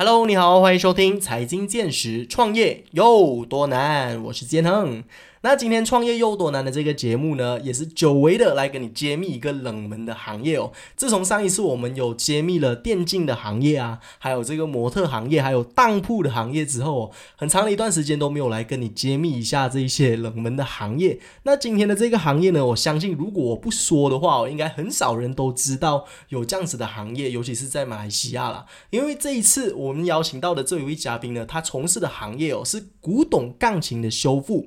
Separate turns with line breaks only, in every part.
Hello，你好，欢迎收听财经见识，创业有多难？我是建亨。那今天创业又多难的这个节目呢，也是久违的来给你揭秘一个冷门的行业哦。自从上一次我们有揭秘了电竞的行业啊，还有这个模特行业，还有当铺的行业之后，很长的一段时间都没有来跟你揭秘一下这一些冷门的行业。那今天的这个行业呢，我相信如果我不说的话，应该很少人都知道有这样子的行业，尤其是在马来西亚啦。因为这一次我们邀请到的这一位嘉宾呢，他从事的行业哦是古董钢琴的修复。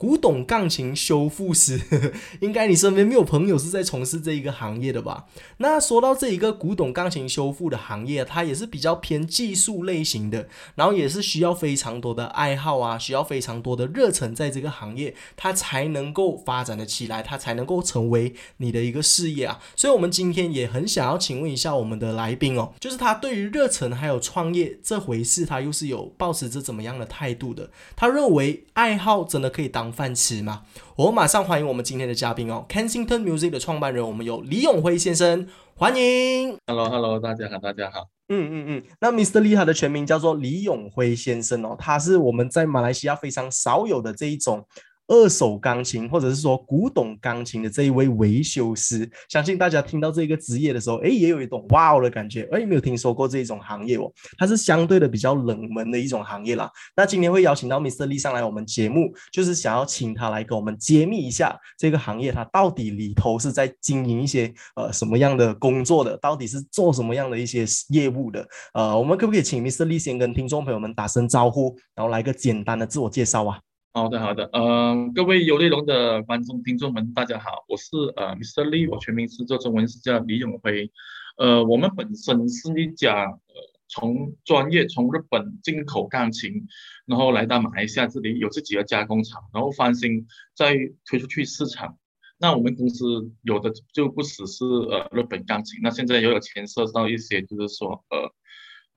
古董钢琴修复师，应该你身边没有朋友是在从事这一个行业的吧？那说到这一个古董钢琴修复的行业，它也是比较偏技术类型的，然后也是需要非常多的爱好啊，需要非常多的热忱在这个行业，它才能够发展的起来，它才能够成为你的一个事业啊。所以，我们今天也很想要请问一下我们的来宾哦，就是他对于热忱还有创业这回事，他又是有保持着怎么样的态度的？他认为爱好真的可以当。饭吃吗？我们马上欢迎我们今天的嘉宾哦，Kensington Music 的创办人，我们有李永辉先生，欢迎。
Hello，Hello，大家好，大家好。
嗯嗯嗯，那 Mr. Lee 他的全名叫做李永辉先生哦，他是我们在马来西亚非常少有的这一种。二手钢琴，或者是说古董钢琴的这一位维修师，相信大家听到这个职业的时候，哎，也有一种哇哦的感觉。哎，没有听说过这一种行业哦，它是相对的比较冷门的一种行业啦。那今天会邀请到 Mr. Lee 上来我们节目，就是想要请他来给我们揭秘一下这个行业，它到底里头是在经营一些呃什么样的工作的，到底是做什么样的一些业务的。呃，我们可不可以请 Mr. Lee 先跟听众朋友们打声招呼，然后来个简单的自我介绍啊？
好的，好的，嗯，各位有内容的观众、听众们，大家好，我是呃，Mr. Lee，我全名是做中文是叫李永辉，呃，我们本身是一家呃，从专业从日本进口钢琴，然后来到马来西亚这里有自己的加工厂，然后翻新再推出去市场。那我们公司有的就不只是呃日本钢琴，那现在也有牵涉到一些就是说呃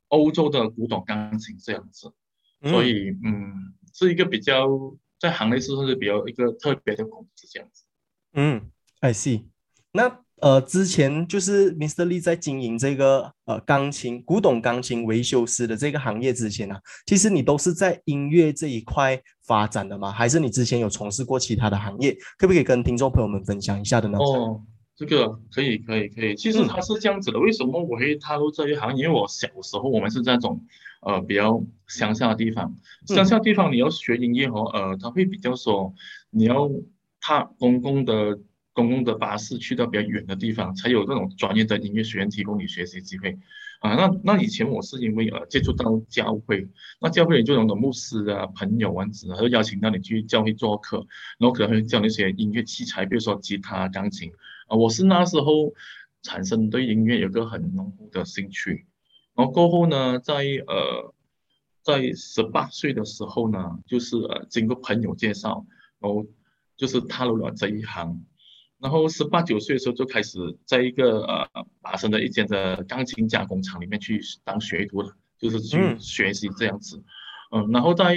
欧洲的古董钢琴这样子，所以嗯。是一个比较在行内是不是比较一个特别的公司这样子？
嗯，I see。那呃，之前就是 Mr. Lee 在经营这个呃钢琴古董钢琴维修师的这个行业之前呢，其实你都是在音乐这一块发展的吗？还是你之前有从事过其他的行业？可不可以跟听众朋友们分享一下的呢？
哦，这个可以，可以，可以。其实他是这样子的，为什么我会踏入这一行？因为我小时候我们是这种。呃，比较乡下的地方，乡下地方你要学音乐和，呃，他会比较说，你要踏公共的公共的巴士去到比较远的地方，才有这种专业的音乐学院提供你学习机会。啊，那那以前我是因为呃接触到教会，那教会里就有的牧师啊、朋友啊子，他就邀请到你去教会做客，然后可能会教那些音乐器材，比如说吉他、钢琴。啊，我是那时候产生对音乐有个很浓厚的兴趣。然后过后呢，在呃，在十八岁的时候呢，就是呃，经过朋友介绍，然后就是踏入了这一行。然后十八九岁的时候就开始在一个呃，马生的一间的钢琴加工厂里面去当学徒了，就是去学习这样子。嗯，然后在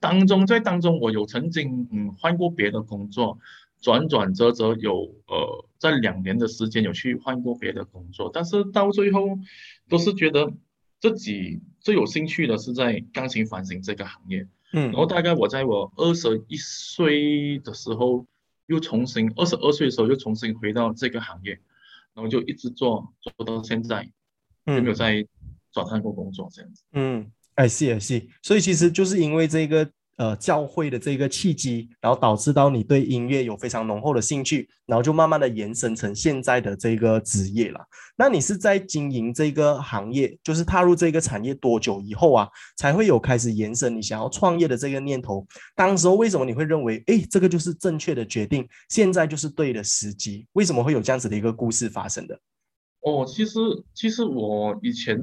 当中，在当中我有曾经嗯换过别的工作。转转折折有呃，在两年的时间有去换过别的工作，但是到最后都是觉得自己最有兴趣的是在钢琴翻新这个行业。嗯，然后大概我在我二十一岁的时候又重新，二十二岁的时候又重新回到这个行业，然后就一直做做到现在，有没有在转换过工作这样子？
嗯，I see I see，所以其实就是因为这个。呃，教会的这个契机，然后导致到你对音乐有非常浓厚的兴趣，然后就慢慢的延伸成现在的这个职业了。那你是在经营这个行业，就是踏入这个产业多久以后啊，才会有开始延伸你想要创业的这个念头？当时候为什么你会认为，哎，这个就是正确的决定，现在就是对的时机？为什么会有这样子的一个故事发生的？
哦，其实其实我以前。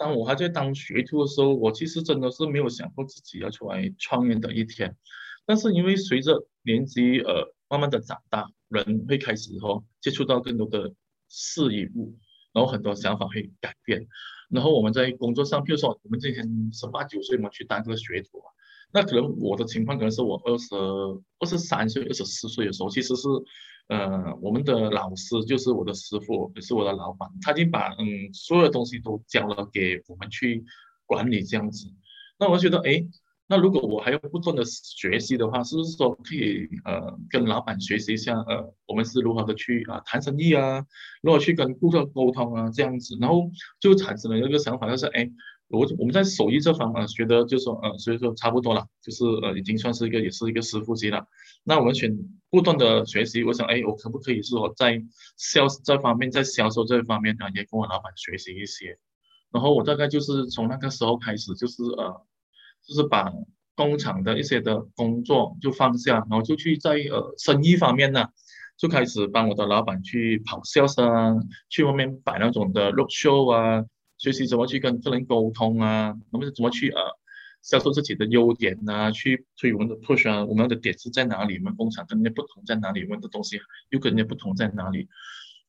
当我还在当学徒的时候，我其实真的是没有想过自己要出来创业的一天。但是因为随着年纪呃慢慢的长大，人会开始哦接触到更多的事与物，然后很多想法会改变。然后我们在工作上，比如说我们之前十八九岁嘛去当这个学徒，那可能我的情况可能是我二十二十三岁、二十四岁的时候，其实是。呃，我们的老师就是我的师傅，也是我的老板，他已经把嗯所有东西都交了给我们去管理这样子。那我觉得，哎，那如果我还要不断的学习的话，是不是说可以呃跟老板学习一下，呃，我们是如何的去啊谈生意啊，如何去跟顾客沟通啊这样子，然后就产生了一个想法，就是哎。我我们在手艺这方面学的，就说呃，所以说差不多了，就是呃，已经算是一个，也是一个师傅级了。那我们选不断的学习，我想，哎，我可不可以说在销这方面，在销售这方面呢，也跟我老板学习一些。然后我大概就是从那个时候开始，就是呃，就是把工厂的一些的工作就放下，然后就去在呃生意方面呢，就开始帮我的老板去跑销售啊，去外面摆那种的 road show 啊。学习怎么去跟客人沟通啊？我们怎么去呃销售自己的优点啊？去推我们的 push 啊？我们的点是在哪里？我们工厂跟人家不同在哪里？我们的东西又跟人家不同在哪里？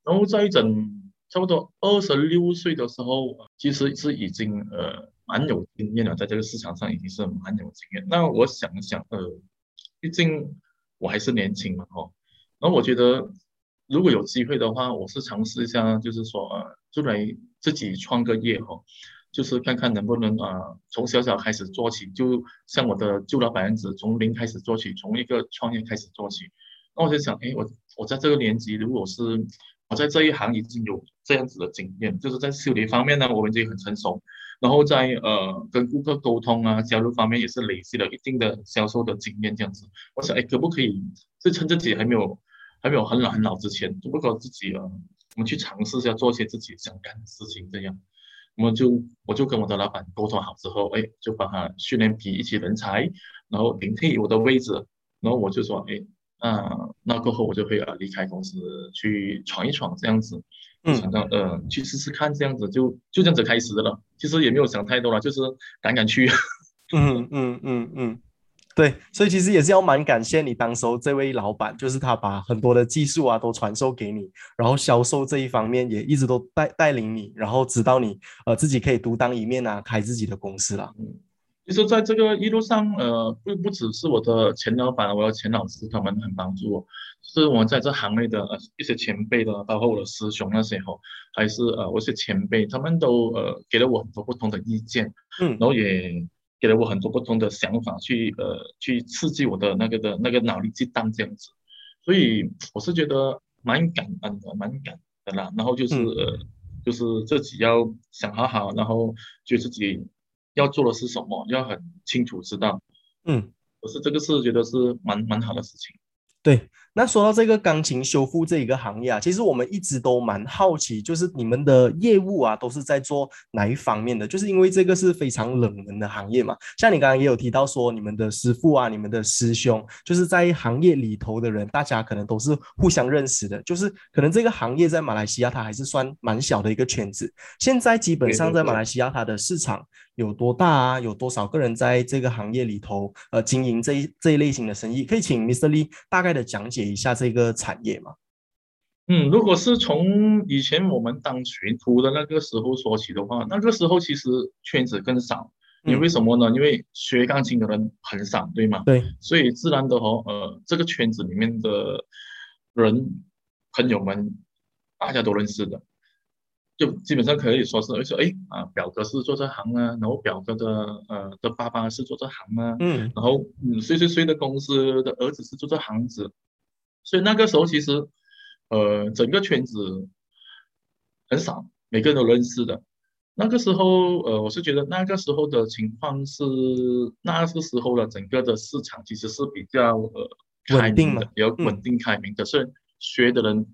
然后在一整差不多二十六岁的时候，其实是已经呃蛮有经验了，在这个市场上已经是蛮有经验。那我想一想，呃，毕竟我还是年轻嘛，哦，然后我觉得如果有机会的话，我是尝试一下，就是说呃，就来。自己创个业哈，就是看看能不能啊，从小小开始做起，就像我的旧老板样子，从零开始做起，从一个创业开始做起。那我就想，哎，我我在这个年纪，如果是我在这一行已经有这样子的经验，就是在修理方面呢，我们已经很成熟，然后在呃跟顾客沟通啊、交流方面也是累积了一定的销售的经验这样子。我想，哎，可不可以就趁自己还没有还没有很老很老之前，如果自己啊。我们去尝试一下做一些自己想干的事情，这样，我们就我就跟我的老板沟通好之后，哎，就帮他训练批一些人才，然后顶替我的位置，然后我就说，哎，那那过后我就会啊离开公司去闯一闯这样子，嗯，想到呃去试试看这样子，就就这样子开始的了。其实也没有想太多了，就是敢敢去。
嗯嗯嗯嗯。对，所以其实也是要蛮感谢你当时候这位老板，就是他把很多的技术啊都传授给你，然后销售这一方面也一直都带带领你，然后指导你呃自己可以独当一面啊，开自己的公司了。
嗯，其实在这个一路上，呃，不不只是我的前老板，我的前老师他们很帮助我，是我在这行内的呃一些前辈的，包括我的师兄那时候，还是呃我一些前辈，他们都呃给了我很多不同的意见，嗯，然后也。给了我很多不同的想法，去呃去刺激我的那个的那个脑力激荡这样子，所以我是觉得蛮感恩的，蛮感恩的啦。然后就是呃就是自己要想好好，然后就自己要做的是什么，要很清楚知道。嗯，我是这个是觉得是蛮蛮好的事情。
对。那说到这个钢琴修复这一个行业啊，其实我们一直都蛮好奇，就是你们的业务啊，都是在做哪一方面的？就是因为这个是非常冷门的行业嘛。像你刚刚也有提到说，你们的师傅啊，你们的师兄，就是在行业里头的人，大家可能都是互相认识的。就是可能这个行业在马来西亚，它还是算蛮小的一个圈子。现在基本上在马来西亚，它的市场有多大啊？有多少个人在这个行业里头呃经营这一这一类型的生意？可以请 Mr. Lee 大概的讲解。一下这个产业吗，
嗯，如果是从以前我们当学徒的那个时候说起的话，那个时候其实圈子更少，因为什么呢？因为学钢琴的人很少，对吗？
对，
所以自然的话，呃，这个圈子里面的人朋友们大家都认识的，就基本上可以说是，而且哎啊，表哥是做这行啊，然后表哥的呃的爸爸是做这行啊，嗯，然后嗯谁谁谁的公司的儿子是做这行子。所以那个时候其实，呃，整个圈子很少，每个人都认识的。那个时候，呃，我是觉得那个时候的情况是，那个时候的整个的市场其实是比较呃
稳定
的，比较稳定开明的。虽然学的人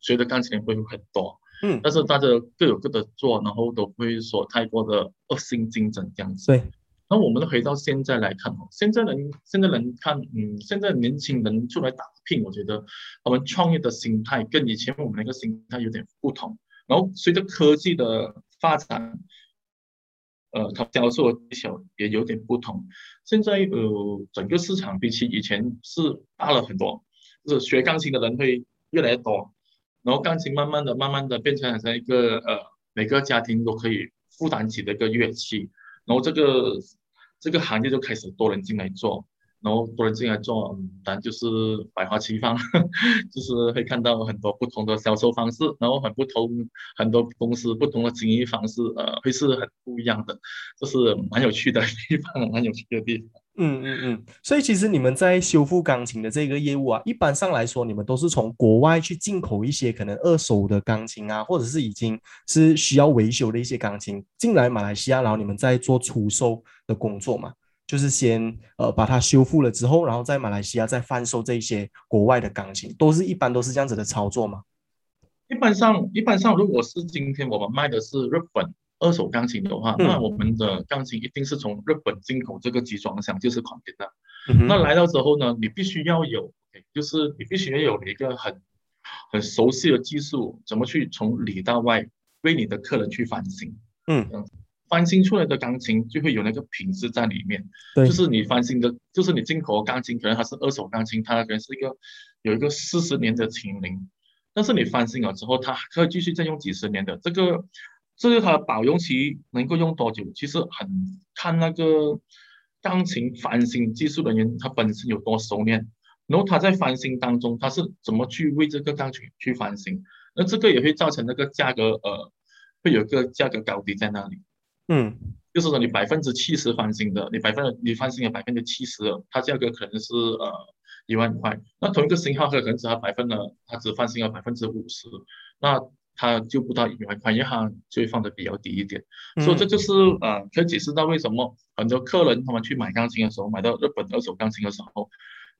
学的钢琴会很多，嗯，但是大家各有各的做，然后都不会说太过的恶性竞争这样子。
对。
那我们回到现在来看哦，现在人现在人看，嗯，现在年轻人出来打拼，我觉得他们创业的心态跟以前我们那个心态有点不同。然后随着科技的发展，呃，他销售技巧也有点不同。现在呃，整个市场比起以前是大了很多，就是学钢琴的人会越来越多，然后钢琴慢慢的、慢慢的变成好像一个呃，每个家庭都可以负担起的一个乐器。然后这个这个行业就开始多人进来做，然后多人进来做，嗯，当然就是百花齐放，就是会看到很多不同的销售方式，然后很不同，很多公司不同的经营方式，呃，会是很不一样的，这是蛮有趣的地方，蛮有趣的地方。
嗯嗯嗯，所以其实你们在修复钢琴的这个业务啊，一般上来说，你们都是从国外去进口一些可能二手的钢琴啊，或者是已经是需要维修的一些钢琴进来马来西亚，然后你们再做出售的工作嘛，就是先呃把它修复了之后，然后在马来西亚再贩售这些国外的钢琴，都是一般都是这样子的操作吗？
一般上，一般上，如果是今天我们卖的是日本。二手钢琴的话，那我们的钢琴一定是从日本进口这个集装箱，就是款点的。那来到之后呢，你必须要有，就是你必须要有一个很很熟悉的技术，怎么去从里到外为你的客人去翻新。嗯，翻新出来的钢琴就会有那个品质在里面。对，就是你翻新的，就是你进口的钢琴，可能它是二手钢琴，它可能是一个有一个四十年的琴龄，但是你翻新了之后，它可以继续再用几十年的这个。这个它保用期能够用多久，其实很看那个钢琴翻新技术人员他本身有多熟练，然后他在翻新当中他是怎么去为这个钢琴去翻新，那这个也会造成那个价格呃会有一个价格高低在那里。嗯，就是说你百分之七十翻新的，你百分你翻新了百分之七十，它价格可能是呃一万块，那同一个型号可能只要百分了，它只翻新了百分之五十，那。它就不到一万块，因为它就会放的比较低一点，所以这就是呃，可以解释到为什么很多客人他们去买钢琴的时候，买到日本二手钢琴的时候，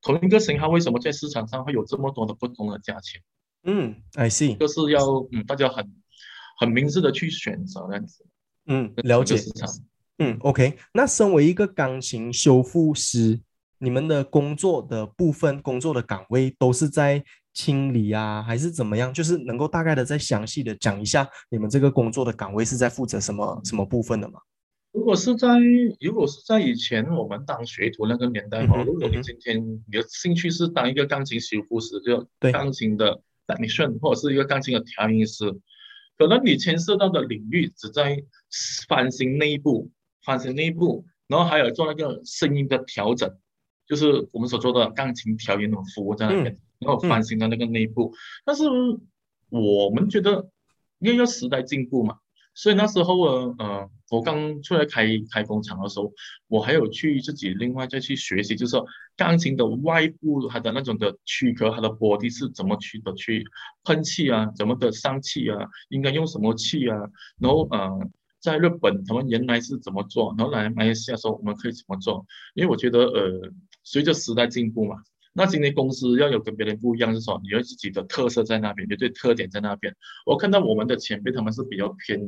同一个型号为什么在市场上会有这么多的不同的价钱？
嗯，I see，
就是要嗯，大家很很明智的去选择这样子。
嗯，了解市场。嗯，OK，那身为一个钢琴修复师，你们的工作的部分、工作的岗位都是在。清理啊，还是怎么样？就是能够大概的再详细的讲一下，你们这个工作的岗位是在负责什么什么部分的吗？
如果是在如果是在以前我们当学徒那个年代哈，如果你今天你的兴趣是当一个钢琴修复师，就钢琴的 technician 或者是一个钢琴的调音师，可能你牵涉到的领域只在翻新内部、翻新内部，然后还有做那个声音的调整，就是我们所做的钢琴调音的服务在那边。然后翻新的那个内部，但是我们觉得因为要时代进步嘛，所以那时候呃呃，我刚出来开开工厂的时候，我还有去自己另外再去学习，就是说钢琴的外部它的那种的躯壳，它的玻璃是怎么去的去喷气啊，怎么的上气啊，应该用什么气啊，然后呃，在日本他们原来是怎么做，然后来马来西亚说我们可以怎么做，因为我觉得呃，随着时代进步嘛。那今天公司要有跟别人不一样，是说你有自己的特色在那边，有对特点在那边。我看到我们的前辈他们是比较偏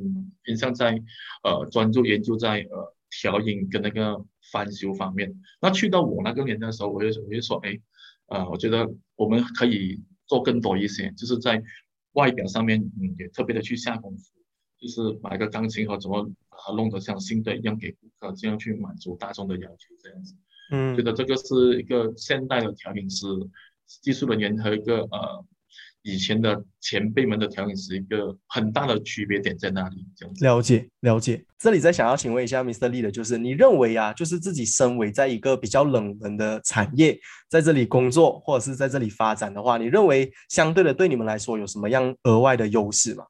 偏向在呃专注研究在呃调音跟那个翻修方面。那去到我那个年代的时候，我就我就说，哎，呃，我觉得我们可以做更多一些，就是在外表上面嗯也特别的去下功夫，就是买个钢琴盒怎么把它弄得像新的一样给顾客，这样去满足大众的要求，这样子。嗯，觉得这个是一个现代的调音师技术人员和一个呃以前的前辈们的调音师一个很大的区别点在哪里？这样子
了解了解。这里再想要请问一下，Mr. Lee 的就是，你认为啊，就是自己身为在一个比较冷门的产业，在这里工作或者是在这里发展的话，你认为相对的对你们来说有什么样额外的优势吗？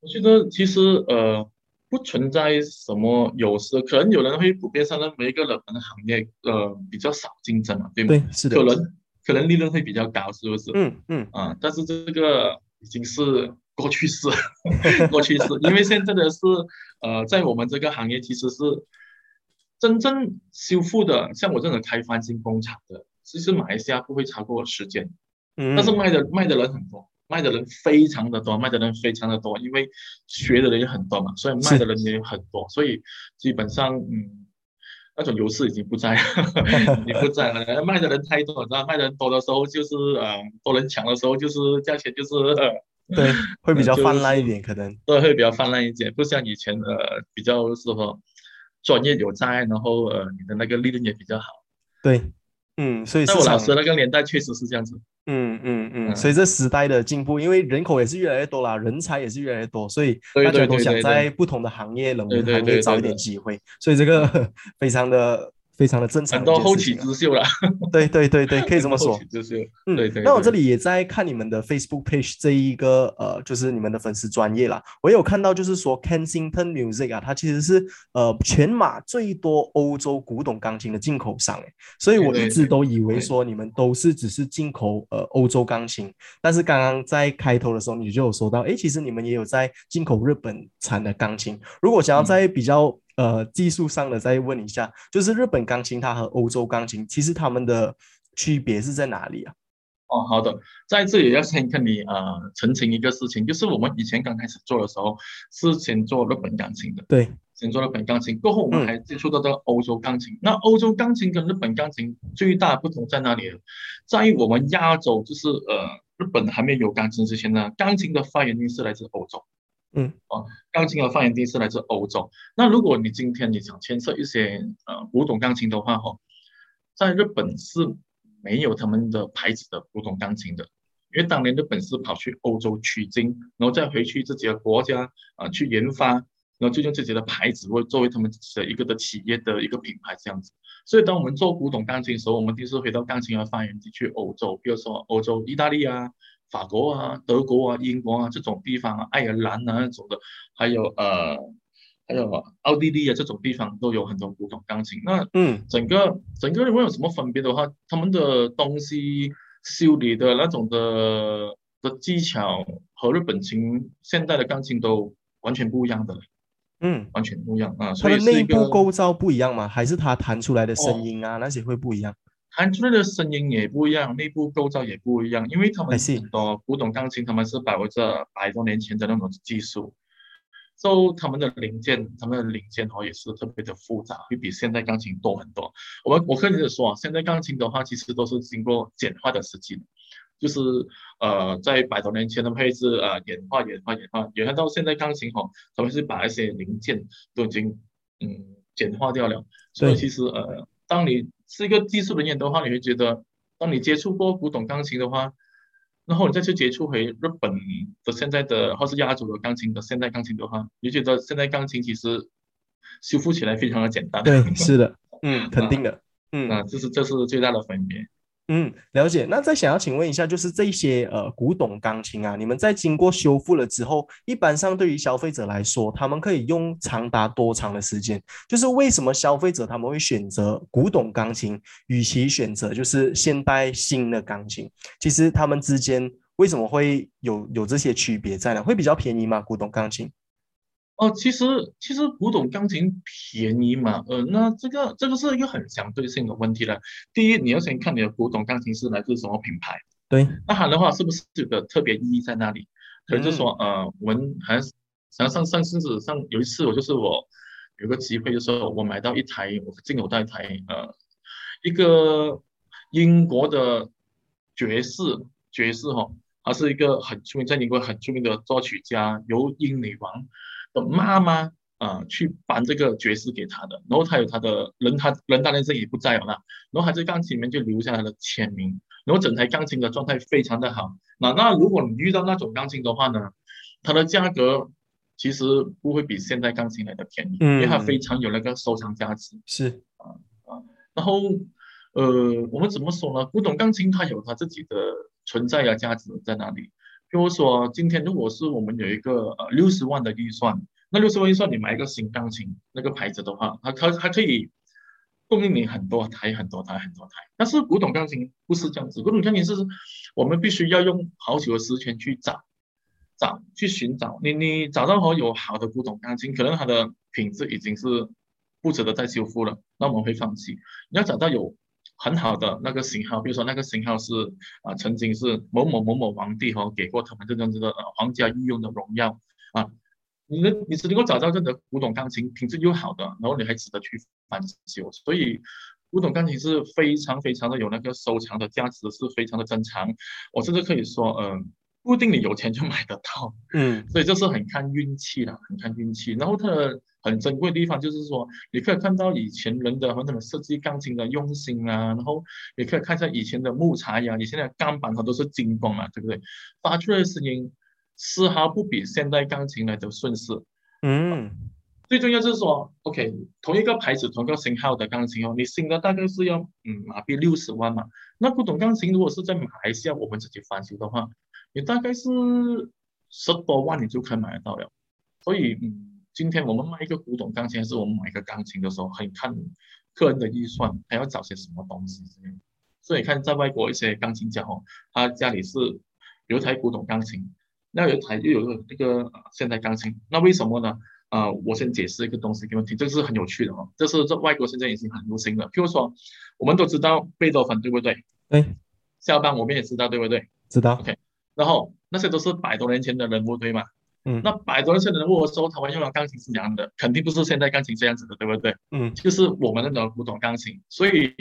我觉得其实呃。不存在什么优势，可能有人会普遍上认为一个冷门的行业，呃，比较少竞争嘛，对吗？
对，是的。
可能可能利润会比较高，是不是？嗯嗯啊，但是这个已经是过去式，过去式。因为现在的是，呃，在我们这个行业其实是真正修复的，像我这种开翻新工厂的，其实马来西亚不会超过十间，嗯，但是卖的卖的人很多。卖的人非常的多，卖的人非常的多，因为学的人也很多嘛，所以卖的人也很多，所以基本上，嗯，那种优势已经不在了，已经不在了。卖的人太多，知道卖的人多的时候就是，呃，多人抢的时候就是价钱就是呃，
对，会比较泛滥一点，可能
对，会比较泛滥一点，不像以前呃比较适合专业有在，然后呃你的那个利润也比较好。
对，嗯，所以
在我老师那个年代确实是这样子。
嗯嗯嗯，随着时代的进步，因为人口也是越来越多啦，人才也是越来越多，所以大家都想在不同的行业、冷门行业找一点机会，所以这个 非常的非常的正常，
很多后起之秀了。
对对对对，可以这么说。
之秀，嗯，对对。
那我这里也在看你们的 Facebook page 这一个呃，就是你们的粉丝专业啦。我有看到就是说 Kensington Music 啊，它其实是呃全马最多欧洲古董钢琴的进口商诶，所以我一直都以为说你们都是只是进口呃欧洲钢琴，但是刚刚在开头的时候你就有说到，哎，其实你们也有在进口日本产的钢琴。如果想要在比较呃，技术上的再问一下，就是日本钢琴它和欧洲钢琴，其实它们的区别是在哪里啊？
哦，好的，在这里要先跟你呃澄清一个事情，就是我们以前刚开始做的时候是先做日本钢琴的，
对，
先做日本钢琴，过后我们还接触到这个欧洲钢琴。那欧洲钢琴跟日本钢琴最大不同在哪里？在于我们亚洲，就是呃日本还没有钢琴之前呢，钢琴的发源地是来自欧洲。
嗯，
哦，钢琴的发源地是来自欧洲。那如果你今天你想牵涉一些呃古董钢琴的话，哈，在日本是没有他们的牌子的古董钢琴的，因为当年日本是跑去欧洲取经，然后再回去自己的国家啊去研发，然后就用自己的牌子为作为他们的一个的企业的一个品牌这样子。所以当我们做古董钢琴的时候，我们就是回到钢琴的发源地去欧洲，比如说欧洲意大利啊。法国啊，德国啊，英国啊这种地方啊，爱尔兰啊那种的，还有呃，还有奥地利啊这种地方都有很多古董钢琴。那
嗯，
整个整个如果有什么分别的话，他们的东西修理的那种的的技巧和日本琴现代的钢琴都完全不一样的，
嗯，
完全不一样啊。
它的内部构造不一样吗？还是它弹出来的声音啊那些会不一样？
弹出来的声音也不一样，内部构造也不一样，因为他们很多古董钢琴，他们是把握着百多年前的那种技术，所以他们的零件，他们的零件哦也是特别的复杂，会比现代钢琴多很多。我们我跟你说啊，现在钢琴的话，其实都是经过简化的设计，就是呃在百多年前的配置啊演化演化演化，演化到现在钢琴哦，他们是把一些零件都已经嗯简化掉了，所以其实呃当你是一个技术人员的话，你会觉得，当你接触过古董钢琴的话，然后你再去接触回日本的现在的或是亚洲的钢琴的现代钢琴的话，你觉得现代钢琴其实修复起来非常的简单。
对，是的，嗯，肯定的，嗯，
啊，这是这是最大的分别。
嗯，了解。那再想要请问一下，就是这些呃古董钢琴啊，你们在经过修复了之后，一般上对于消费者来说，他们可以用长达多长的时间？就是为什么消费者他们会选择古董钢琴，与其选择就是现代新的钢琴？其实他们之间为什么会有有这些区别在呢？会比较便宜吗？古董钢琴？
哦，其实其实古董钢琴便宜嘛，呃，那这个这个是一个很相对性的问题了。第一，你要先看你的古董钢琴是来自什么品牌，
对，
那它的话是不是有个特别意义在那里？可能就说，呃，我们还想上上甚至上有一次，我就是我有个机会，就是我买到一台，我进口到一台，呃，一个英国的爵士爵士哈，他是一个很出名，在英国很出名的作曲家，由英女王。的妈妈啊，去搬这个爵士给他的，然后他有他的人，他人当然是也不在了，然后他在钢琴里面就留下他的签名，然后整台钢琴的状态非常的好。那那如果你遇到那种钢琴的话呢，它的价格其实不会比现代钢琴来的便宜，因为它非常有那个收藏价值。
是
啊啊，然后呃，我们怎么说呢？古董钢琴它有它自己的存在啊价值在哪里？比如说，今天如果是我们有一个呃六十万的预算，那六十万预算你买一个新钢琴那个牌子的话，它它它可以供应你很多台很多台很多台。但是古董钢琴不是这样子，古董钢琴是我们必须要用好久的时间去找找去寻找。你你找到好有好的古董钢琴，可能它的品质已经是不值得再修复了，那我们会放弃。你要找到有。很好的那个型号，比如说那个型号是啊，曾经是某某某某皇帝哈给过他们这种这个皇家御用的荣耀啊，你的你只能够找到这个古董钢琴品质又好的，然后你还值得去翻修，所以古董钢琴是非常非常的有那个收藏的价值，是非常的珍藏。我甚至可以说，嗯，不一定你有钱就买得到，
嗯，
所以这是很看运气的，很看运气。然后它的。很珍贵的地方就是说，你可以看到以前人的和那种设计钢琴的用心啊，然后也可以看一下以前的木材呀，以前的钢板它都是精工啊，对不对？发出来的声音丝毫不比现代钢琴来的顺势。
嗯，
最重要就是说，OK，同一个牌子、同一个型号的钢琴哦，你新的大概是要嗯马币六十万嘛。那古董钢琴如果是在马来西亚我们自己翻修的话，你大概是十多万你就可以买得到了。所以嗯，今天我们卖一个古董钢琴，还是我们买一个钢琴的时候，很看客人的预算，还要找些什么东西之类。所以看在外国一些钢琴家哦，他家里是有一台古董钢琴，那有一台又有个那个现代钢琴，那为什么呢？啊，我先解释一个东西给你们听，这个是很有趣的哦。这是在外国现在已经很流行了。譬如说，我们都知道贝多芬，对不对？
对。
肖邦我们也知道，对不对？
知道。
OK。然后那些都是百多年前的人物，对吗？
嗯。
那百多年前的人物的时候，他们用的钢琴是怎样的？肯定不是现在钢琴这样子的，对不对？
嗯。
就是我们那种古董钢琴，所以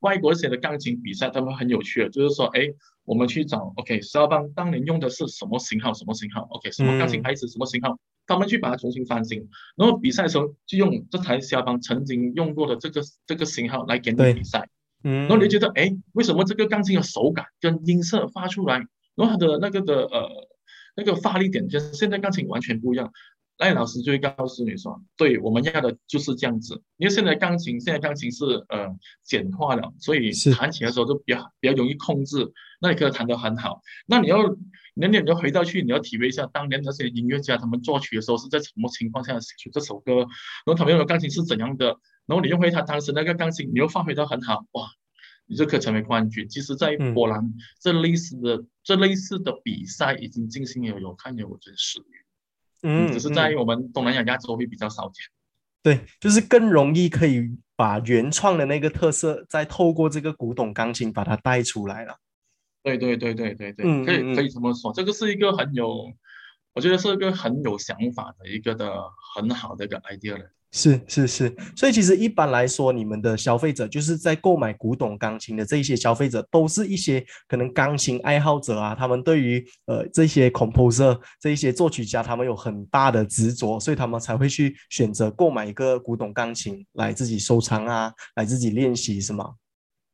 外国写的钢琴比赛，他们很有趣的，就是说，哎。我们去找，OK，肖邦当年用的是什么型号？什么型号？OK，什么钢琴牌子？什么型号？他们去把它重新翻新，然后比赛的时候就用这台肖邦曾经用过的这个这个型号来给你比赛。
嗯，
然后你觉得，哎，为什么这个钢琴的手感跟音色发出来，然后他的那个的呃那个发力点就是现在钢琴完全不一样？那老师就会告诉你说，对，我们要的就是这样子。因为现在钢琴，现在钢琴是呃简化了，所以弹起来的时候就比较比较容易控制。那你可以弹得很好。那你要，那你要回到去，你要体会一下当年那些音乐家他们作曲的时候是在什么情况下写出这首歌，然后他们用的钢琴是怎样的，然后你用回他当时那个钢琴，你又发挥得很好，哇，你就可以成为冠军。其实，在波兰这类似的这类似的比赛已经进行有有看有真实。
嗯，
只是在我们东南亚亚洲会比较少见。
对，就是更容易可以把原创的那个特色，再透过这个古董钢琴把它带出来了。
对对对对对对，可以可以这么说，这个是一个很有，我觉得是一个很有想法的一个的很好的一个 idea 了。
是是是，所以其实一般来说，你们的消费者就是在购买古董钢琴的这一些消费者，都是一些可能钢琴爱好者啊，他们对于呃这些 composer 这一些作曲家，他们有很大的执着，所以他们才会去选择购买一个古董钢琴来自己收藏啊，来自己练习，是吗？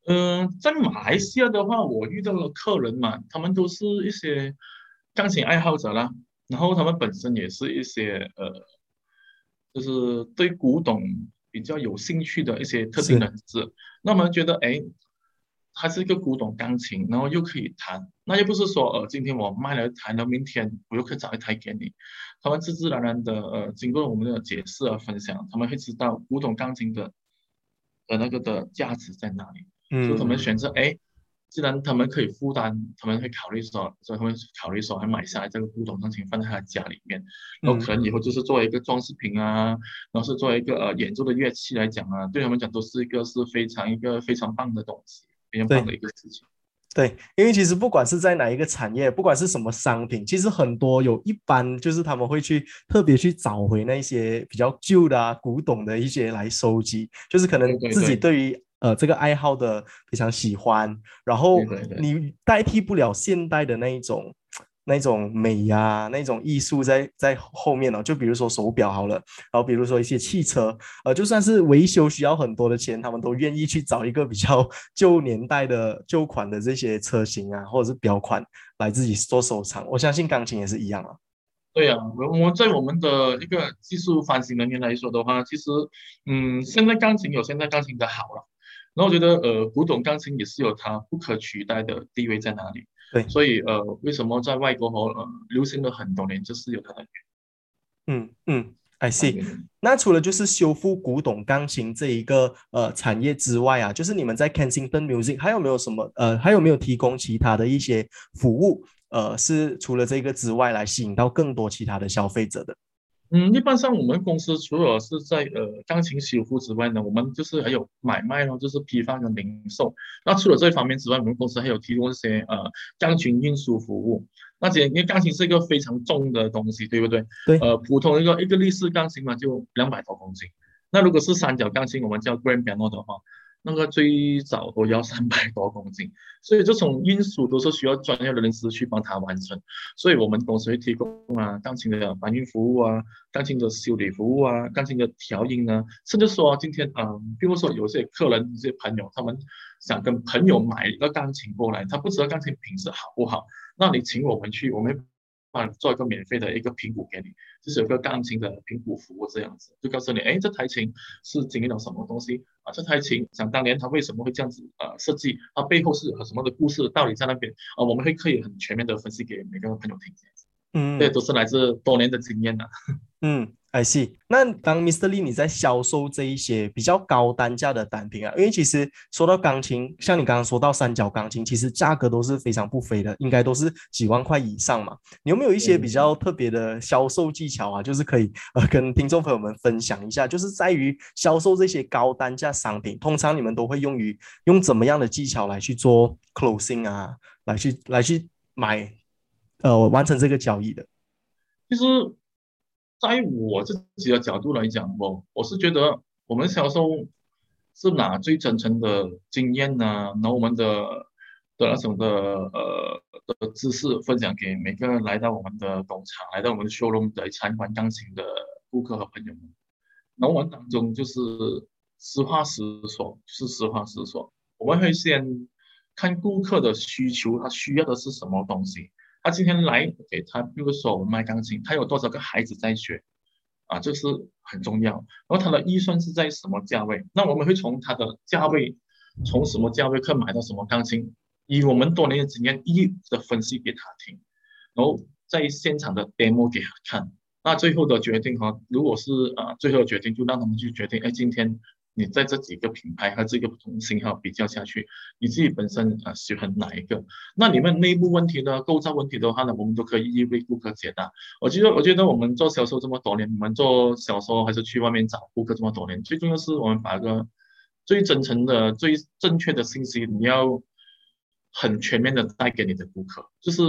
嗯，在马来西亚的话，我遇到的客人嘛，他们都是一些钢琴爱好者啦，然后他们本身也是一些呃。就是对古董比较有兴趣的一些特定人士，那么觉得哎，它是一个古董钢琴，然后又可以弹，那又不是说呃，今天我卖了一台，那明天我又可以找一台给你。他们自自然然的呃，经过我们的解释和分享，他们会知道古董钢琴的的那个的价值在哪里，所以他们选择哎。既然他们可以负担，他们会考虑说，所以他们考虑说，还买下来这个古董钢琴放在他家里面，然后可能以后就是作为一个装饰品啊，然后是作为一个呃演奏的乐器来讲啊，对他们讲都是一个是非常一个非常棒的东西，非常棒的一个事情。
对，因为其实不管是在哪一个产业，不管是什么商品，其实很多有一般就是他们会去特别去找回那些比较旧的啊、古董的一些来收集，就是可能自己对于。呃，这个爱好的非常喜欢，然后你代替不了现代的那一种、那种美呀，那种艺术在在后面哦。就比如说手表好了，然后比如说一些汽车，呃，就算是维修需要很多的钱，他们都愿意去找一个比较 旧年代的旧款的这些车型啊，或者是表款来自己做收藏。我相信钢琴也是一样啊。
对呀，我我在我们的一个技术翻新人员来说的话，其实，嗯，现在钢琴有现在钢琴的好了。那我觉得，呃，古董钢琴也是有它不可取代的地位在哪里？
对，
所以，呃，为什么在外国和呃流行了很多年，就是有它的
原因。嗯嗯，I see。那除了就是修复古董钢琴这一个呃产业之外啊，就是你们在 Kensington Music 还有没有什么呃，还有没有提供其他的一些服务？呃，是除了这个之外，来吸引到更多其他的消费者的？
嗯，一般上我们公司除了是在呃钢琴修复之外呢，我们就是还有买卖咯，就是批发跟零售。那除了这一方面之外，我们公司还有提供一些呃钢琴运输服务。那这因为钢琴是一个非常重的东西，对不对？
对。
呃，普通一个一个立式钢琴嘛，就两百多公斤。那如果是三角钢琴，我们叫 grand piano 的话。那个最早都要三百 多公斤，所以这种运输都是需要专业的人士去帮他完成。所以我们公司会提供啊钢琴的搬运服务啊，钢琴的修理服务啊，钢琴的调音啊，甚至说今天啊，比如说有些客人、一些朋友，他们想跟朋友买一个钢琴过来，他不知道钢琴品质好不好，那你请我们去，我们帮做一个免费的一个评估给你，就是有个钢琴的评估服务这样子，就告诉你，哎，这台琴是经历了什么东西啊？这台琴想当年它为什么会这样子呃设计？它背后是有什么的故事道理在那边啊？我们会可以很全面的分析给每个朋友听，嗯，这都是来自多年的经验的，
嗯。I see。那当 Mr. Lee 你在销售这一些比较高单价的单品啊，因为其实说到钢琴，像你刚刚说到三角钢琴，其实价格都是非常不菲的，应该都是几万块以上嘛。你有没有一些比较特别的销售技巧啊？就是可以呃跟听众朋友们分享一下，就是在于销售这些高单价商品，通常你们都会用于用怎么样的技巧来去做 closing 啊，来去来去买呃完成这个交易的？
其实。在我自己的角度来讲，我我是觉得我们销售是拿最真诚的经验呐，拿我们的的那种的呃的知识分享给每个来到我们的工厂、来到我们的 showroom 来参观钢琴的顾客和朋友们。那我们当中就是实话实说，是实话实说。我们会先看顾客的需求，他需要的是什么东西。他今天来给他，比如说我们卖钢琴，他有多少个孩子在学啊？这是很重要。然后他的预算是在什么价位？那我们会从他的价位，从什么价位可买到什么钢琴，以我们多年的经验一的分析给他听，然后在现场的 demo 给他看。那最后的决定哈，如果是啊，最后的决定就让他们去决定。哎，今天。你在这几个品牌和这个不同型号比较下去，你自己本身啊喜欢哪一个？那你们内部问题呢构造问题的话呢，我们都可以一一为顾客解答。我觉得，我觉得我们做销售这么多年，我们做销售还是去外面找顾客这么多年，最重要是我们把一个最真诚的、最正确的信息，你要很全面的带给你的顾客。就是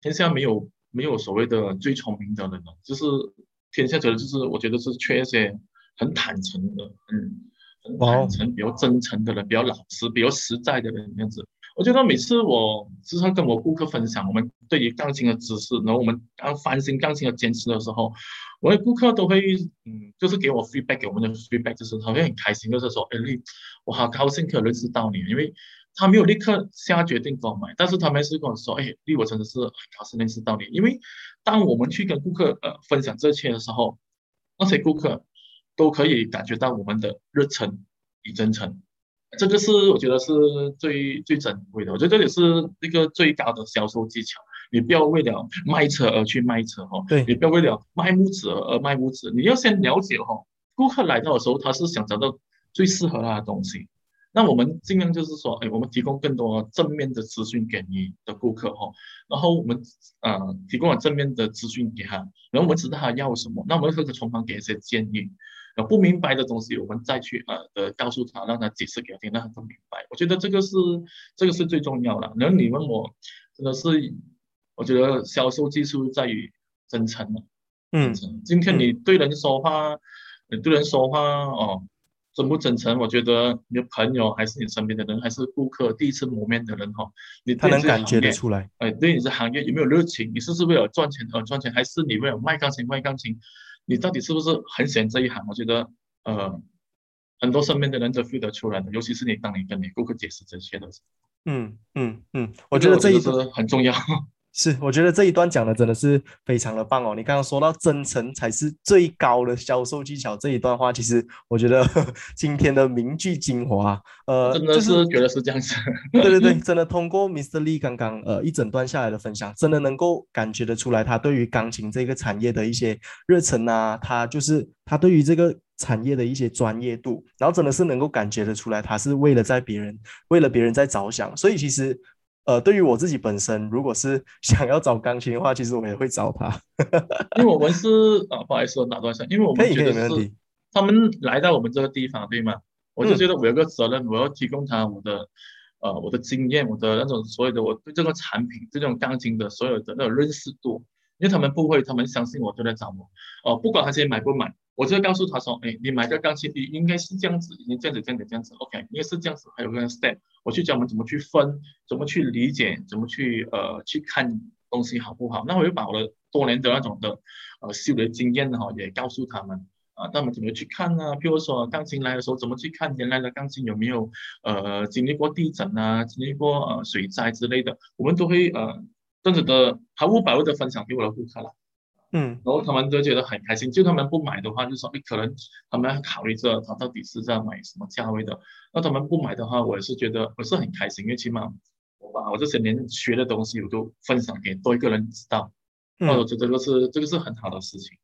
天下没有没有所谓的最聪明的人了，就是天下者就是我觉得是缺一些。很坦诚的，嗯，很坦诚、比较真诚的人，比较老实、比较实在的人，这样子。我觉得每次我时常跟我顾客分享我们对于钢琴的知识，然后我们刚翻新钢琴的坚持的时候，我的顾客都会，嗯，就是给我 feedback，给我们的 feedback，就是他会很开心，就是说，哎，丽，我好高兴可以认识到你，因为他没有立刻下决定购买，但是他们是跟我说，哎，丽，我真的是很高兴认识到你，因为当我们去跟顾客呃分享这些的时候，那些顾客。都可以感觉到我们的热忱与真诚，这个是我觉得是最最珍贵的。我觉得这也是一个最高的销售技巧。你不要为了卖车而去卖车哈，
对
你不要为了卖屋子而卖屋子，你要先了解哈，顾客来到的时候他是想找到最适合他的东西。那我们尽量就是说，哎，我们提供更多正面的资讯给你的顾客哈，然后我们呃提供了正面的资讯给他，然后我们知道他要什么，那我们会从旁给一些建议。不明白的东西，我们再去呃呃告诉他，让他解释给他听，让他更明白。我觉得这个是这个是最重要的。然后你问我，真的是，我觉得销售技术在于真诚了。嗯，今天你对人说话，你对人说话哦，真不真诚？我觉得你的朋友还是你身边的人，还是顾客第一次谋面的人哈，你
他能感觉得出来。
哎，对你这行业有没有热情？你是不是为了赚钱而赚钱，还是你为了卖钢琴卖钢琴？你到底是不是很喜欢这一行？我觉得，呃，很多身边的人都 feel 得出来的，尤其是你当你跟你顾客解释这些的时候，
嗯嗯嗯，我觉得这一
点很重要。
是，我觉得这一段讲的真的是非常的棒哦。你刚刚说到真诚才是最高的销售技巧这一段话，其实我觉得 今天的名句精华，
呃，真的是觉得是这样子。
对对对，真的通过 Mr. Lee 刚刚呃一整段下来的分享，真的能够感觉得出来他对于钢琴这个产业的一些热忱啊，他就是他对于这个产业的一些专业度，然后真的是能够感觉得出来，他是为了在别人为了别人在着想，所以其实。呃，对于我自己本身，如果是 想要找钢琴的话，其实我也会找他，
因为我们是啊，不好意思，我打断一下，因为我们觉得是他们来到我们这个地方，对吗？我就觉得我有个责任，我要提供他我的呃我的经验，我的那种所有的我对这个产品，这种钢琴的所有的那种认识度。因为他们不会，他们相信我，就来找我。哦，不管他现在买不买，我就告诉他说：“哎，你买个钢琴，你应该是这样子，你这样子，这样子，这样子，OK，应该是这样子。还有个 step，我去教我们怎么去分，怎么去理解，怎么去呃去看东西好不好？那我又把我的多年的那种的呃修的经验哈，也告诉他们啊，他们怎么去看呢？譬如说钢琴来的时候，怎么去看原来的钢琴有没有呃经历过地震啊，经历过呃水灾之类的，我们都会呃。这样子的毫无保留的分享给我的顾客了。
嗯
然后他们都觉得很开心。就他们不买的话，就说哎，可能他们要考虑着他到底是在买什么价位的。那他们不买的话，我也是觉得我是很开心，因为起码我把我这些年学的东西，我都分享给多一个人知道。那我
嗯
觉得这个是这个是很好的事情。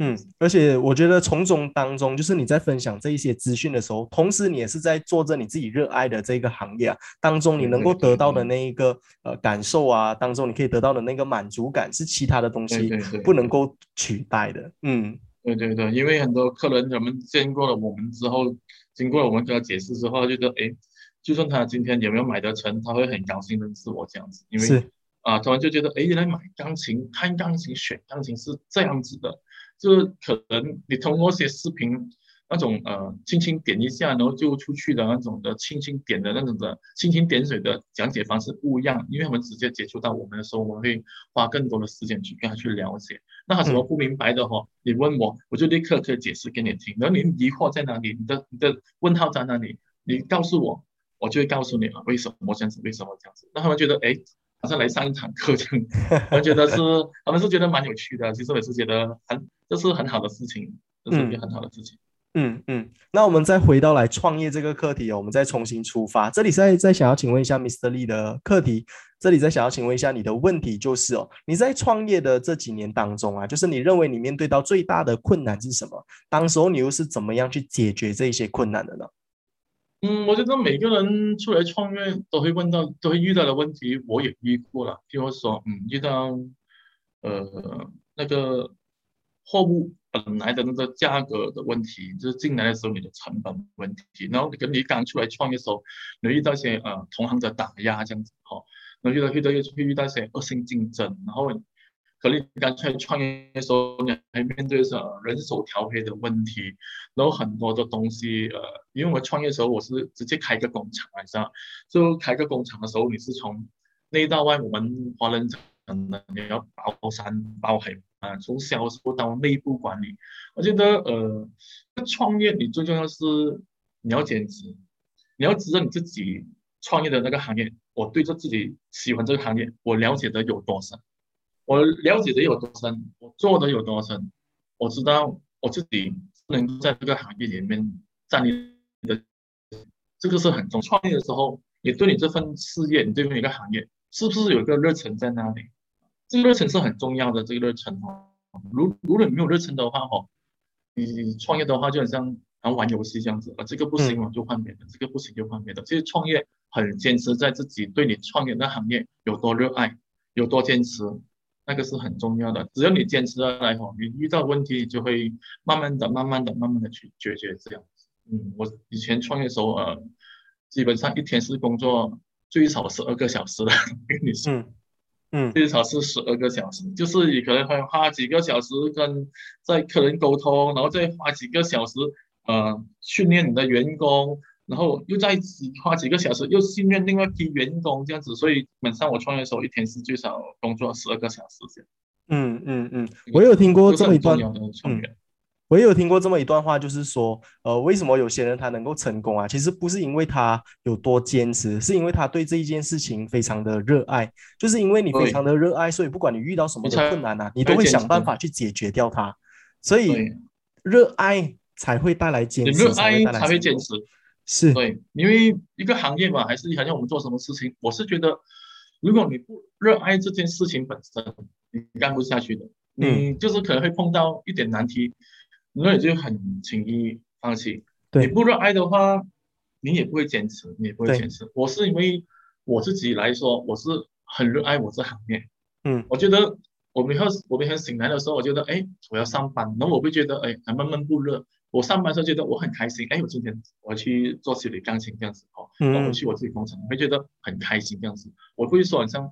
嗯，而且我觉得从中当中，就是你在分享这一些资讯的时候，同时你也是在做着你自己热爱的这个行业啊，当中你能够得到的那一个呃感受啊，当中你可以得到的那个满足感，是其他的东西不能。够取代的。嗯。
对对对，因为很多客人他们见过了我们之后，经过了我们跟他解释之后，就觉得诶，就算他今天有没有买得成，他会很高兴认识我这样子，因为
是。
啊，他们就觉得哎，原来买钢琴、看钢琴、选钢琴是这样子的，就是可能你通过一些视频那种呃轻轻点一下，然后就出去的那种的轻轻点的那种的蜻蜓点水的讲解方式不一样，因为他们直接接触到我们的时候，我们会花更多的时间去跟他去了解。那他什么不明白的话，你问我，我就立刻可以解释给你听。然后你疑惑在哪里，你的你的问号在哪里，你告诉我，我就会告诉你啊，为什么这样子，为什么这样子。那他们觉得，哎，好像来上一堂课这样，他们觉得是，他们是觉得蛮有趣的。其实我是觉得很，这是很好的事情，这是一件很好的事情。
嗯嗯，那我们再回到来创业这个课题哦，我们再重新出发。这里再再想要请问一下 Mr. Lee 的课题，这里再想要请问一下你的问题就是哦，你在创业的这几年当中啊，就是你认为你面对到最大的困难是什么？当时候你又是怎么样去解决这一些困难的呢？
嗯，我觉得每个人出来创业都会问到，都会遇到的问题，我也遇过了。譬如说，嗯，遇到呃那个货物本来的那个价格的问题，就是进来的时候你的成本问题，然后你跟你刚出来创业的时候，你遇到一些呃同行的打压这样子哈、哦，然后遇到遇到会遇到一些恶性竞争，然后可能你刚出来创业的时候，你还面对着人手调配的问题，然后很多的东西，呃，因为我创业的时候我是直接开个工厂，你知道，就开个工厂的时候，你是从内到外，我们华人可能你要包山包海啊，从销售到内部管理，我觉得呃，创业你最重要是你要坚持，你要知道你自己创业的那个行业，我对着自己喜欢这个行业，我了解的有多深。我了解的有多深，我做的有多深，我知道我自己能够在这个行业里面站立的，这个是很重。创业的时候，你对你这份事业，你对每个行业，是不是有一个热忱在那里？这个热忱是很重要的。这个热忱哦，如如果你没有热忱的话哦，你创业的话就很像好像玩游戏这样子，啊，这个不行我就换别的，这个不行就换别的。其实创业很坚持在自己对你创业的行业有多热爱，有多坚持。那个是很重要的，只要你坚持下来哦，你遇到问题你就会慢慢的、慢慢的、慢慢的去解决这样子。嗯，我以前创业的时候，呃，基本上一天是工作最少十二个小时的，跟你说，
嗯嗯
最少是十二个小时，就是你可能会花几个小时跟在客人沟通，然后再花几个小时呃训练你的员工。然后又再花几个小时又训练另外一批员工这样子，所以基本上我创业的时候一天是最少工作十二个小时这样。
嗯嗯嗯，我有听过这么一段，
嗯，
我也有听过这么一段话，就是说，呃，为什么有些人他能够成功啊？其实不是因为他有多坚持，是因为他对这一件事情非常的热爱，就是因为你非常的热爱，所以不管你遇到什么的困难啊，你都会想办法去解决掉它。所以热爱才会带来坚持，
热爱才会坚持。
是
对，因为一个行业嘛，还是好像我们做什么事情，我是觉得，如果你不热爱这件事情本身，你干不下去的。你就是可能会碰到一点难题，那你就很轻易放弃。
对，
你不热爱的话，你也不会坚持，你也不会坚持。我是因为我自己来说，我是很热爱我这行业。
嗯，
我觉得我每天我每天醒来的时候，我觉得哎，我要上班，然后我会觉得哎，还闷闷不乐。我上班时候觉得我很开心，哎，我今天我去做修理钢琴这样子哦，然后我去我自己工厂，我会觉得很开心这样子，我不会说好像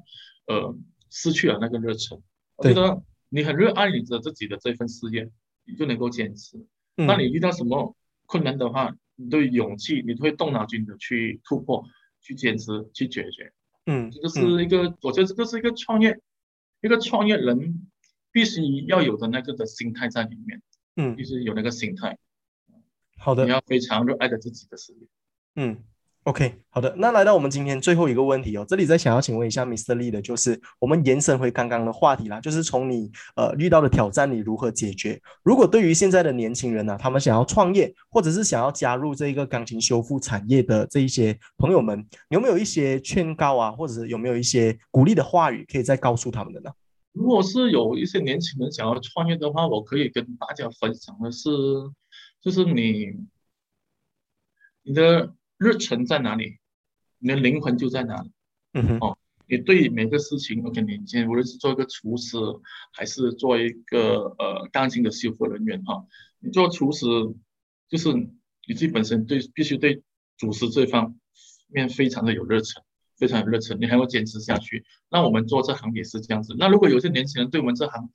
呃失去了那个热忱。我觉得你很热爱你的自己的这份事业，你就能够坚持。
嗯、
那你遇到什么困难的话，你都有勇气，你都会动脑筋的去突破、去坚持、去解决。
嗯，
这个是一个，嗯、我觉得这个是一个创业，一个创业人必须要有的那个的心态在里面。
嗯，
必须有那个心态。
好的，
你要非常热爱的自己的事业。
嗯，OK，好的，那来到我们今天最后一个问题哦，这里再想要请问一下 Mr. Lee 的，就是我们延伸回刚刚的话题啦，就是从你呃遇到的挑战，你如何解决？如果对于现在的年轻人呢，他们想要创业，或者是想要加入这一个钢琴修复产业的这一些朋友们，有没有一些劝告啊，或者是有没有一些鼓励的话语可以再告诉他们的呢？
如果是有一些年轻人想要创业的话，我可以跟大家分享的是，就是你你的。热忱在哪里？你的灵魂就在哪里。
嗯哼。
哦，你对每个事情，OK，你今天无论是做一个厨师，还是做一个呃钢琴的修复人员哈，你做厨师就是你自己本身对必须对主食这方面非常的有热忱，非常有热忱，你还要坚持下去。那我们做这行也是这样子。那如果有些年轻人对我们这行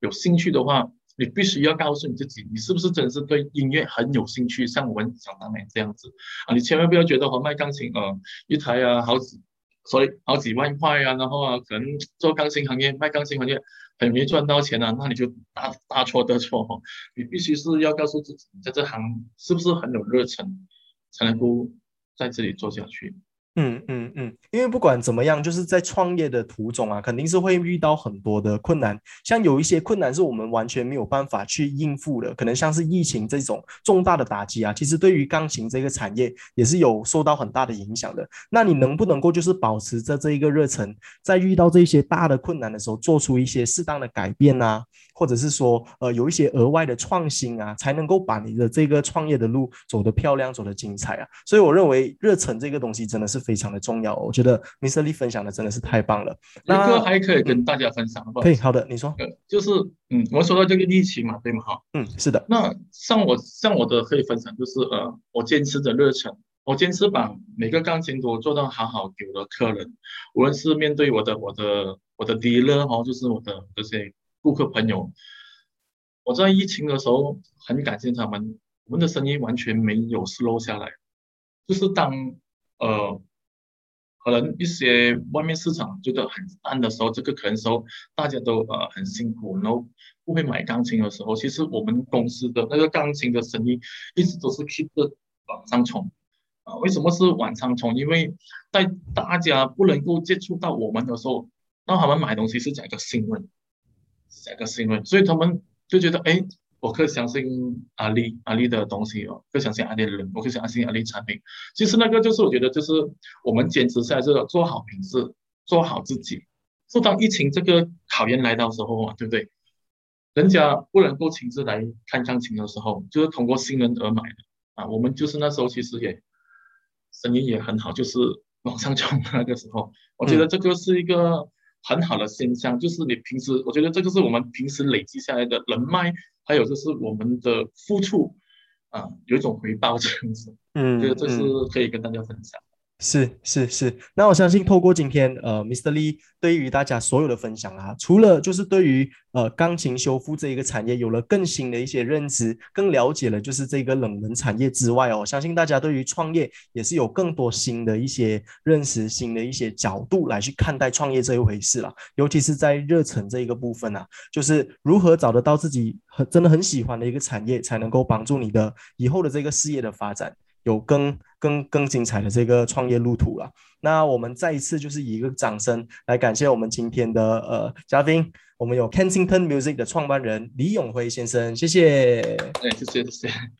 有兴趣的话，你必须要告诉你自己，你是不是真是对音乐很有兴趣，像我们想当年这样子啊？你千万不要觉得哦，卖钢琴啊，一台啊，好几，所以好几万块啊，然后啊，可能做钢琴行业，卖钢琴行业很容易赚到钱啊，那你就大大错特错哦。你必须是要告诉自己，在这行是不是很有热忱，才能够在这里做下去。
嗯嗯嗯，因为不管怎么样，就是在创业的途中啊，肯定是会遇到很多的困难。像有一些困难是我们完全没有办法去应付的，可能像是疫情这种重大的打击啊，其实对于钢琴这个产业也是有受到很大的影响的。那你能不能够就是保持着这一个热忱，在遇到这些大的困难的时候，做出一些适当的改变啊？或者是说，呃，有一些额外的创新啊，才能够把你的这个创业的路走得漂亮，走得精彩啊。所以我认为热忱这个东西真的是非常的重要。我觉得 Mr. Lee 分享的真的是太棒了。
那个还可以跟大家分享的话，
可以，好的，你说。
就是，嗯，我说到这个疫情嘛，对吗？哈，
嗯，是的。
那像我像我的可以分享，就是呃，我坚持的热忱，我坚持把每个钢琴都做到好好给我的客人，无论是面对我的我的我的 dealer 哈，就是我的这些。顾客朋友，我在疫情的时候很感谢他们，我们的生意完全没有失落下来。就是当呃可能一些外面市场觉得很淡的时候，这个可能时候大家都呃很辛苦，然后不会买钢琴的时候，其实我们公司的那个钢琴的生意一直都是 keep 着往上冲啊。为什么是往上冲？因为在大家不能够接触到我们的时候，那他们买东西是讲一个信任。这个新闻，所以他们就觉得，哎，我可以相信阿里阿里的东西哦，可以相信阿里的人，我可以相信阿里产品。其实那个就是我觉得，就是我们坚持下来，这个做好品质，做好自己。受到疫情这个考验来到时候啊，对不对？人家不能够亲自来看钢琴的时候，就是通过信任而买的啊。我们就是那时候其实也生意也很好，就是往上冲那个时候，我觉得这个是一个。很好的现象，就是你平时，我觉得这个是我们平时累积下来的人脉，还有就是我们的付出，啊，有一种回报这样子，嗯，觉得这是可以跟大家分享。
是是是，那我相信透过今天呃，Mr. Lee 对于大家所有的分享啊，除了就是对于呃钢琴修复这一个产业有了更新的一些认知，更了解了就是这个冷门产业之外哦，相信大家对于创业也是有更多新的一些认识、新的一些角度来去看待创业这一回事了。尤其是在热忱这一个部分啊，就是如何找得到自己很真的很喜欢的一个产业，才能够帮助你的以后的这个事业的发展。有更更更精彩的这个创业路途了。那我们再一次就是以一个掌声来感谢我们今天的呃嘉宾，我们有 Kensington Music 的创办人李永辉先生，谢谢。
哎，谢谢谢谢。